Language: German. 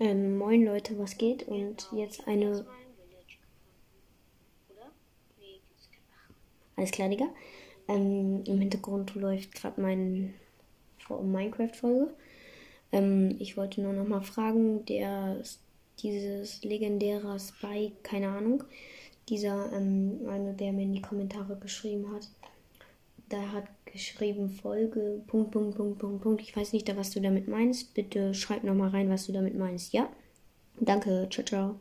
Ähm, moin Leute, was geht? Und jetzt eine. Alles klar, Digga. Ähm, Im Hintergrund läuft gerade mein Minecraft-Folge. Ähm, ich wollte nur noch mal fragen, der dieses legendäre Spy, keine Ahnung, dieser ähm, eine, der mir in die Kommentare geschrieben hat, da hat geschrieben Folge Punkt Punkt Punkt Punkt Punkt. Ich weiß nicht, was du damit meinst. Bitte schreib noch mal rein, was du damit meinst. Ja, danke. Ciao ciao.